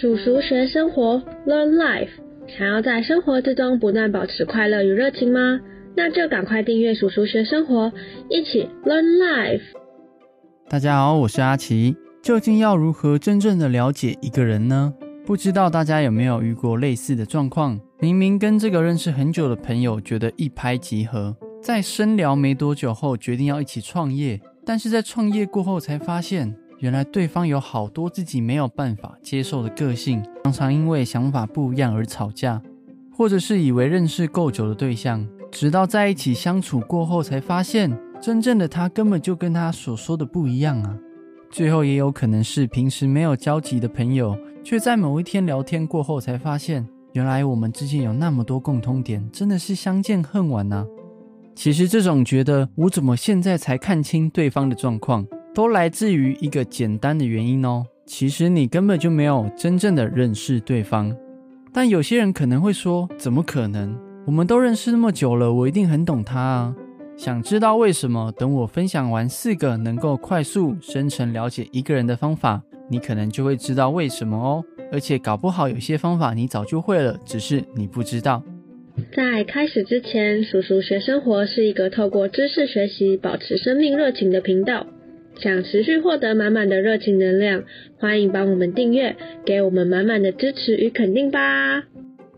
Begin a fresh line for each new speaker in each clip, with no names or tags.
叔叔学生活，Learn Life。想要在生活之中不断保持快乐与热情吗？那就赶快订阅叔叔学生活，一起 Learn Life。
大家好，我是阿奇。究竟要如何真正的了解一个人呢？不知道大家有没有遇过类似的状况？明明跟这个认识很久的朋友觉得一拍即合，在深聊没多久后决定要一起创业，但是在创业过后才发现。原来对方有好多自己没有办法接受的个性，常常因为想法不一样而吵架，或者是以为认识够久的对象，直到在一起相处过后才发现，真正的他根本就跟他所说的不一样啊。最后也有可能是平时没有交集的朋友，却在某一天聊天过后才发现，原来我们之间有那么多共通点，真的是相见恨晚呐。其实这种觉得我怎么现在才看清对方的状况。都来自于一个简单的原因哦。其实你根本就没有真正的认识对方。但有些人可能会说：“怎么可能？我们都认识那么久了，我一定很懂他啊！”想知道为什么？等我分享完四个能够快速深层了解一个人的方法，你可能就会知道为什么哦。而且搞不好有些方法你早就会了，只是你不知道。
在开始之前，叔叔学生活是一个透过知识学习保持生命热情的频道。想持续获得满满的热情能量，欢迎帮我们订阅，给我们满满的支持与肯定吧。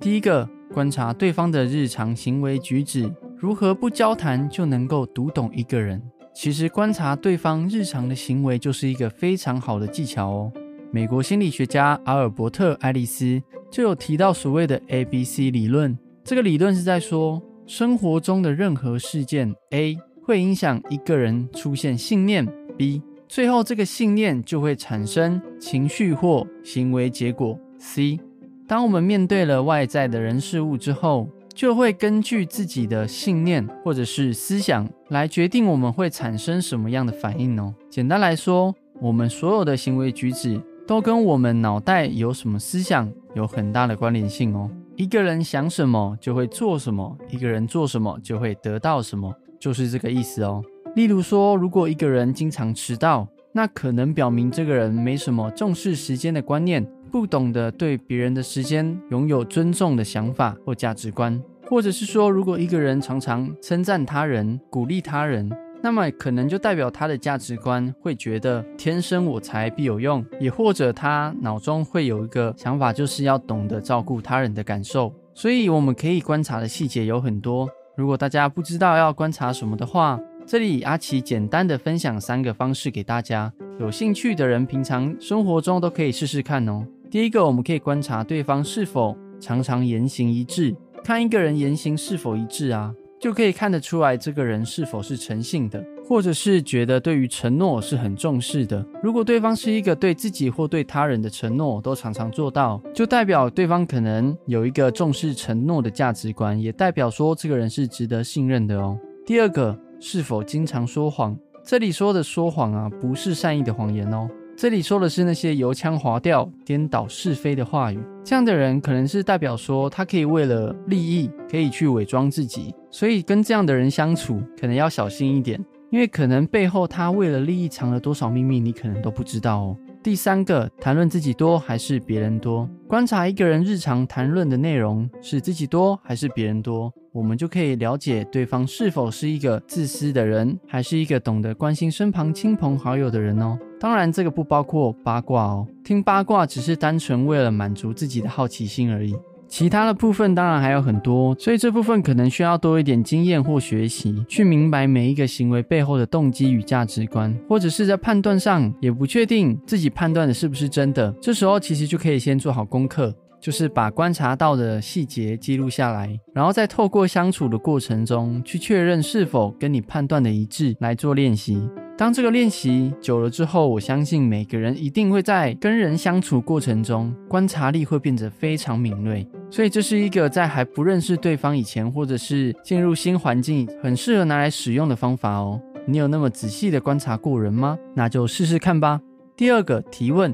第一个，观察对方的日常行为举止，如何不交谈就能够读懂一个人？其实观察对方日常的行为就是一个非常好的技巧哦。美国心理学家阿尔伯特·爱丽丝就有提到所谓的 A B C 理论，这个理论是在说，生活中的任何事件 A 会影响一个人出现信念。B，最后这个信念就会产生情绪或行为结果。C，当我们面对了外在的人事物之后，就会根据自己的信念或者是思想来决定我们会产生什么样的反应哦。简单来说，我们所有的行为举止都跟我们脑袋有什么思想有很大的关联性哦。一个人想什么就会做什么，一个人做什么就会得到什么，就是这个意思哦。例如说，如果一个人经常迟到，那可能表明这个人没什么重视时间的观念，不懂得对别人的时间拥有尊重的想法或价值观。或者是说，如果一个人常常称赞他人、鼓励他人，那么可能就代表他的价值观会觉得天生我材必有用，也或者他脑中会有一个想法，就是要懂得照顾他人的感受。所以我们可以观察的细节有很多。如果大家不知道要观察什么的话，这里阿奇简单的分享三个方式给大家，有兴趣的人平常生活中都可以试试看哦。第一个，我们可以观察对方是否常常言行一致，看一个人言行是否一致啊，就可以看得出来这个人是否是诚信的，或者是觉得对于承诺是很重视的。如果对方是一个对自己或对他人的承诺都常常做到，就代表对方可能有一个重视承诺的价值观，也代表说这个人是值得信任的哦。第二个。是否经常说谎？这里说的说谎啊，不是善意的谎言哦。这里说的是那些油腔滑调、颠倒是非的话语。这样的人可能是代表说，他可以为了利益，可以去伪装自己。所以跟这样的人相处，可能要小心一点，因为可能背后他为了利益藏了多少秘密，你可能都不知道哦。第三个，谈论自己多还是别人多？观察一个人日常谈论的内容是自己多还是别人多，我们就可以了解对方是否是一个自私的人，还是一个懂得关心身旁亲朋好友的人哦。当然，这个不包括八卦哦，听八卦只是单纯为了满足自己的好奇心而已。其他的部分当然还有很多，所以这部分可能需要多一点经验或学习，去明白每一个行为背后的动机与价值观，或者是在判断上也不确定自己判断的是不是真的。这时候其实就可以先做好功课，就是把观察到的细节记录下来，然后再透过相处的过程中去确认是否跟你判断的一致来做练习。当这个练习久了之后，我相信每个人一定会在跟人相处过程中，观察力会变得非常敏锐。所以这是一个在还不认识对方以前，或者是进入新环境，很适合拿来使用的方法哦。你有那么仔细的观察过人吗？那就试试看吧。第二个提问，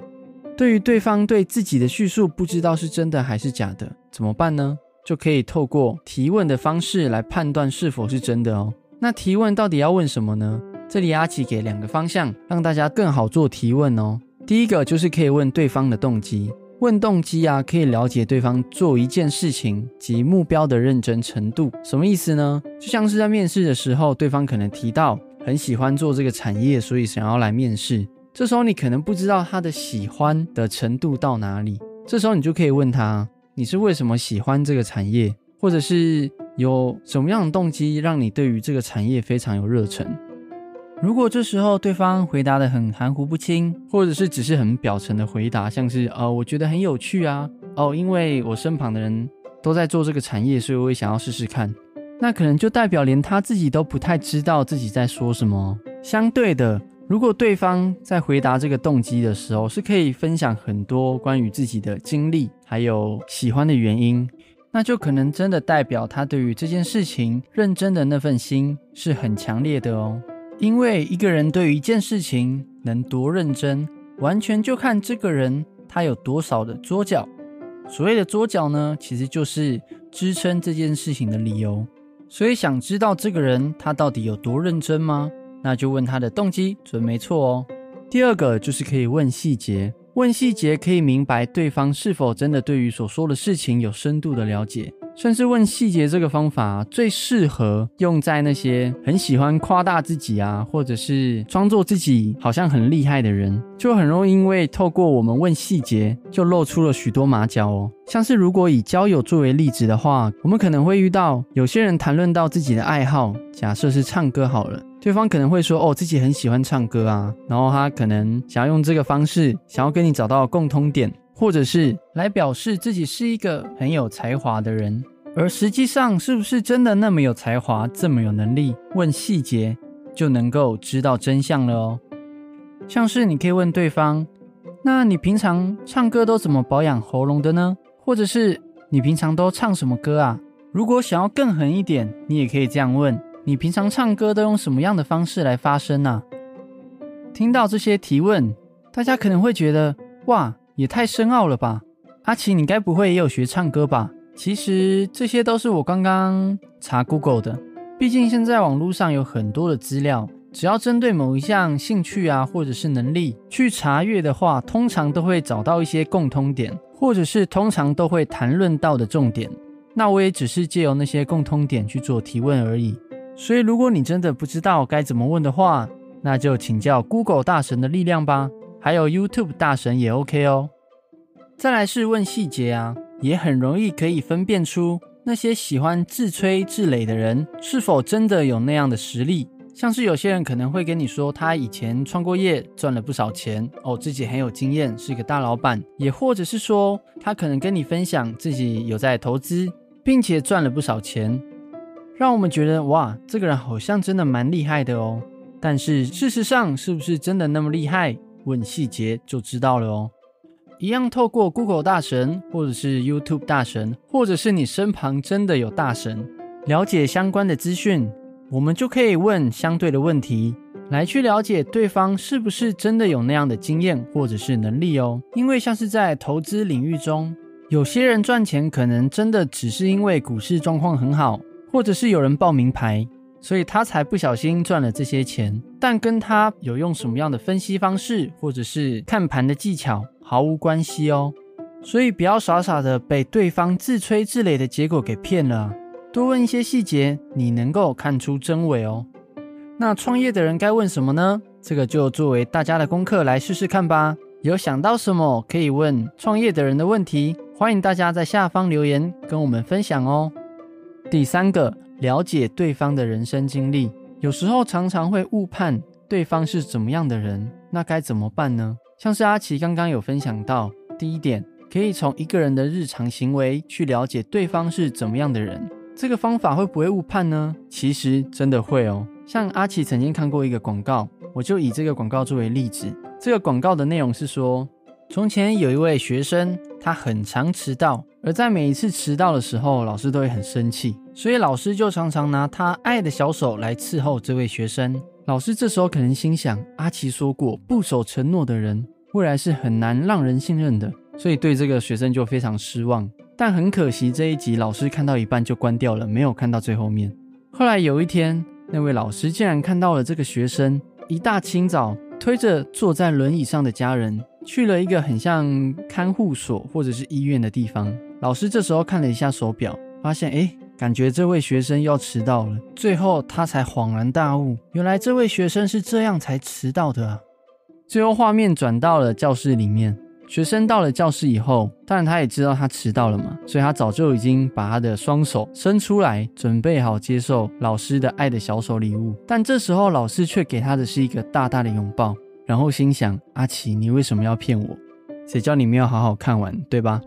对于对方对自己的叙述不知道是真的还是假的，怎么办呢？就可以透过提问的方式来判断是否是真的哦。那提问到底要问什么呢？这里阿奇给两个方向，让大家更好做提问哦。第一个就是可以问对方的动机，问动机啊，可以了解对方做一件事情及目标的认真程度。什么意思呢？就像是在面试的时候，对方可能提到很喜欢做这个产业，所以想要来面试。这时候你可能不知道他的喜欢的程度到哪里，这时候你就可以问他：你是为什么喜欢这个产业，或者是有什么样的动机让你对于这个产业非常有热忱？如果这时候对方回答的很含糊不清，或者是只是很表层的回答，像是呃，我觉得很有趣啊，哦，因为我身旁的人都在做这个产业，所以我也想要试试看。那可能就代表连他自己都不太知道自己在说什么。相对的，如果对方在回答这个动机的时候，是可以分享很多关于自己的经历，还有喜欢的原因，那就可能真的代表他对于这件事情认真的那份心是很强烈的哦。因为一个人对于一件事情能多认真，完全就看这个人他有多少的桌脚。所谓的桌脚呢，其实就是支撑这件事情的理由。所以想知道这个人他到底有多认真吗？那就问他的动机，准没错哦。第二个就是可以问细节，问细节可以明白对方是否真的对于所说的事情有深度的了解。算是问细节这个方法最适合用在那些很喜欢夸大自己啊，或者是装作自己好像很厉害的人，就很容易因为透过我们问细节，就露出了许多马脚哦。像是如果以交友作为例子的话，我们可能会遇到有些人谈论到自己的爱好，假设是唱歌好了，对方可能会说哦自己很喜欢唱歌啊，然后他可能想要用这个方式，想要跟你找到共通点。或者是来表示自己是一个很有才华的人，而实际上是不是真的那么有才华、这么有能力？问细节就能够知道真相了哦。像是你可以问对方：“那你平常唱歌都怎么保养喉咙的呢？”或者是你平常都唱什么歌啊？如果想要更狠一点，你也可以这样问：“你平常唱歌都用什么样的方式来发声呢？”听到这些提问，大家可能会觉得：“哇！”也太深奥了吧，阿奇，你该不会也有学唱歌吧？其实这些都是我刚刚查 Google 的。毕竟现在网络上有很多的资料，只要针对某一项兴趣啊，或者是能力去查阅的话，通常都会找到一些共通点，或者是通常都会谈论到的重点。那我也只是借由那些共通点去做提问而已。所以如果你真的不知道该怎么问的话，那就请教 Google 大神的力量吧。还有 YouTube 大神也 OK 哦。再来是问细节啊，也很容易可以分辨出那些喜欢自吹自擂的人是否真的有那样的实力。像是有些人可能会跟你说他以前创过业，赚了不少钱哦，自己很有经验，是一个大老板。也或者是说他可能跟你分享自己有在投资，并且赚了不少钱，让我们觉得哇，这个人好像真的蛮厉害的哦。但是事实上是不是真的那么厉害？问细节就知道了哦。一样透过 Google 大神，或者是 YouTube 大神，或者是你身旁真的有大神，了解相关的资讯，我们就可以问相对的问题，来去了解对方是不是真的有那样的经验或者是能力哦。因为像是在投资领域中，有些人赚钱可能真的只是因为股市状况很好，或者是有人报名牌。所以他才不小心赚了这些钱，但跟他有用什么样的分析方式，或者是看盘的技巧毫无关系哦。所以不要傻傻的被对方自吹自擂的结果给骗了，多问一些细节，你能够看出真伪哦。那创业的人该问什么呢？这个就作为大家的功课来试试看吧。有想到什么可以问创业的人的问题，欢迎大家在下方留言跟我们分享哦。第三个。了解对方的人生经历，有时候常常会误判对方是怎么样的人，那该怎么办呢？像是阿奇刚刚有分享到，第一点，可以从一个人的日常行为去了解对方是怎么样的人。这个方法会不会误判呢？其实真的会哦。像阿奇曾经看过一个广告，我就以这个广告作为例子。这个广告的内容是说，从前有一位学生，他很常迟到。而在每一次迟到的时候，老师都会很生气，所以老师就常常拿他爱的小手来伺候这位学生。老师这时候可能心想：阿奇说过，不守承诺的人未来是很难让人信任的，所以对这个学生就非常失望。但很可惜，这一集老师看到一半就关掉了，没有看到最后面。后来有一天，那位老师竟然看到了这个学生一大清早推着坐在轮椅上的家人。去了一个很像看护所或者是医院的地方。老师这时候看了一下手表，发现哎，感觉这位学生要迟到了。最后他才恍然大悟，原来这位学生是这样才迟到的啊。最后画面转到了教室里面。学生到了教室以后，当然他也知道他迟到了嘛，所以他早就已经把他的双手伸出来，准备好接受老师的爱的小手礼物。但这时候老师却给他的是一个大大的拥抱，然后心想：阿奇，你为什么要骗我？谁叫你没有好好看完，对吧？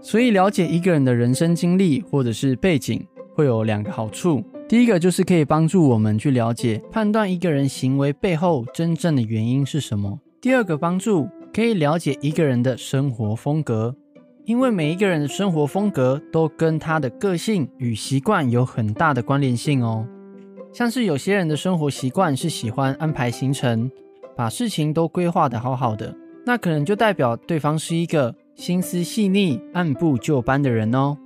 所以了解一个人的人生经历或者是背景，会有两个好处。第一个就是可以帮助我们去了解、判断一个人行为背后真正的原因是什么。第二个帮助。可以了解一个人的生活风格，因为每一个人的生活风格都跟他的个性与习惯有很大的关联性哦。像是有些人的生活习惯是喜欢安排行程，把事情都规划的好好的，那可能就代表对方是一个心思细腻、按部就班的人哦。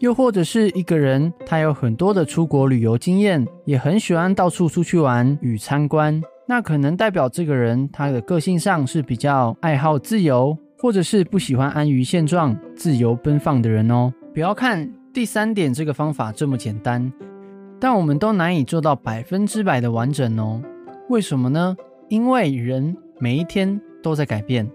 又或者是一个人，他有很多的出国旅游经验，也很喜欢到处出去玩与参观。那可能代表这个人他的个性上是比较爱好自由，或者是不喜欢安于现状、自由奔放的人哦。不要看第三点这个方法这么简单，但我们都难以做到百分之百的完整哦。为什么呢？因为人每一天都在改变，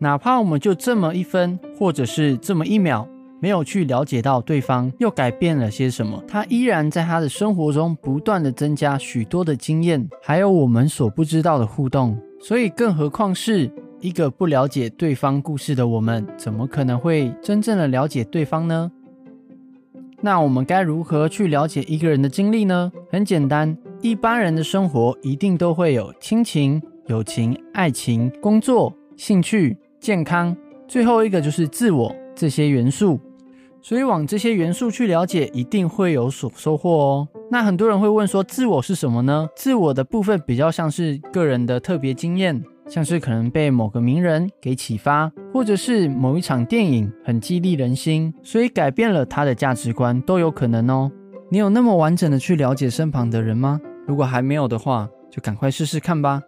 哪怕我们就这么一分，或者是这么一秒。没有去了解到对方又改变了些什么，他依然在他的生活中不断的增加许多的经验，还有我们所不知道的互动。所以，更何况是一个不了解对方故事的我们，怎么可能会真正的了解对方呢？那我们该如何去了解一个人的经历呢？很简单，一般人的生活一定都会有亲情、友情、爱情、工作、兴趣、健康，最后一个就是自我这些元素。所以往这些元素去了解，一定会有所收获哦。那很多人会问说，自我是什么呢？自我的部分比较像是个人的特别经验，像是可能被某个名人给启发，或者是某一场电影很激励人心，所以改变了他的价值观都有可能哦。你有那么完整的去了解身旁的人吗？如果还没有的话，就赶快试试看吧。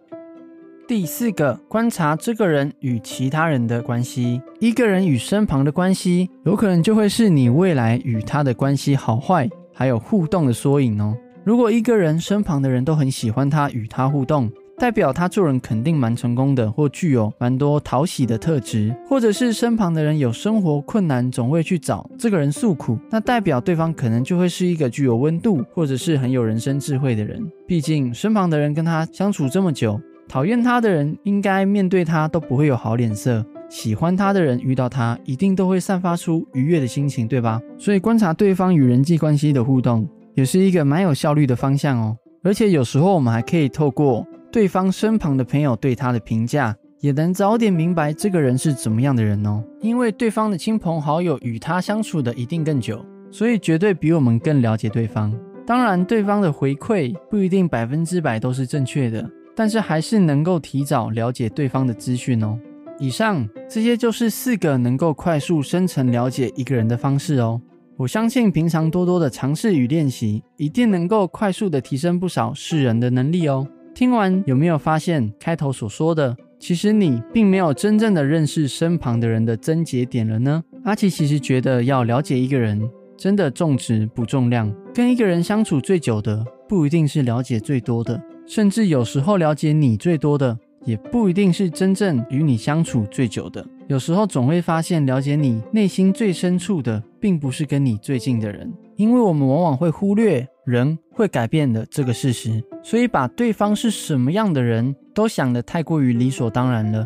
第四个，观察这个人与其他人的关系。一个人与身旁的关系，有可能就会是你未来与他的关系好坏，还有互动的缩影哦。如果一个人身旁的人都很喜欢他，与他互动，代表他做人肯定蛮成功的，或具有蛮多讨喜的特质；或者是身旁的人有生活困难，总会去找这个人诉苦，那代表对方可能就会是一个具有温度，或者是很有人生智慧的人。毕竟身旁的人跟他相处这么久。讨厌他的人，应该面对他都不会有好脸色；喜欢他的人，遇到他一定都会散发出愉悦的心情，对吧？所以观察对方与人际关系的互动，也是一个蛮有效率的方向哦。而且有时候我们还可以透过对方身旁的朋友对他的评价，也能早点明白这个人是怎么样的人哦。因为对方的亲朋好友与他相处的一定更久，所以绝对比我们更了解对方。当然，对方的回馈不一定百分之百都是正确的。但是还是能够提早了解对方的资讯哦。以上这些就是四个能够快速深层了解一个人的方式哦。我相信平常多多的尝试与练习，一定能够快速的提升不少世人的能力哦。听完有没有发现开头所说的，其实你并没有真正的认识身旁的人的症结点了呢？阿奇其实觉得要了解一个人，真的重质不重量。跟一个人相处最久的，不一定是了解最多的。甚至有时候了解你最多的，也不一定是真正与你相处最久的。有时候总会发现，了解你内心最深处的，并不是跟你最近的人，因为我们往往会忽略人会改变的这个事实，所以把对方是什么样的人都想得太过于理所当然了。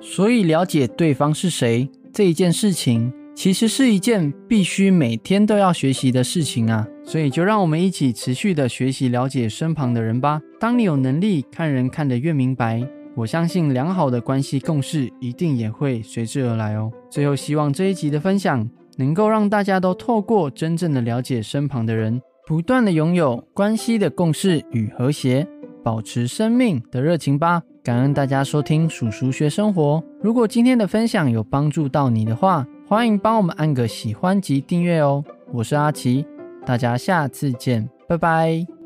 所以了解对方是谁这一件事情。其实是一件必须每天都要学习的事情啊，所以就让我们一起持续的学习了解身旁的人吧。当你有能力看人看得越明白，我相信良好的关系共识一定也会随之而来哦。最后，希望这一集的分享能够让大家都透过真正的了解身旁的人，不断的拥有关系的共识与和谐，保持生命的热情吧。感恩大家收听鼠鼠学生活。如果今天的分享有帮助到你的话，欢迎帮我们按个喜欢及订阅哦，我是阿奇，大家下次见，拜拜。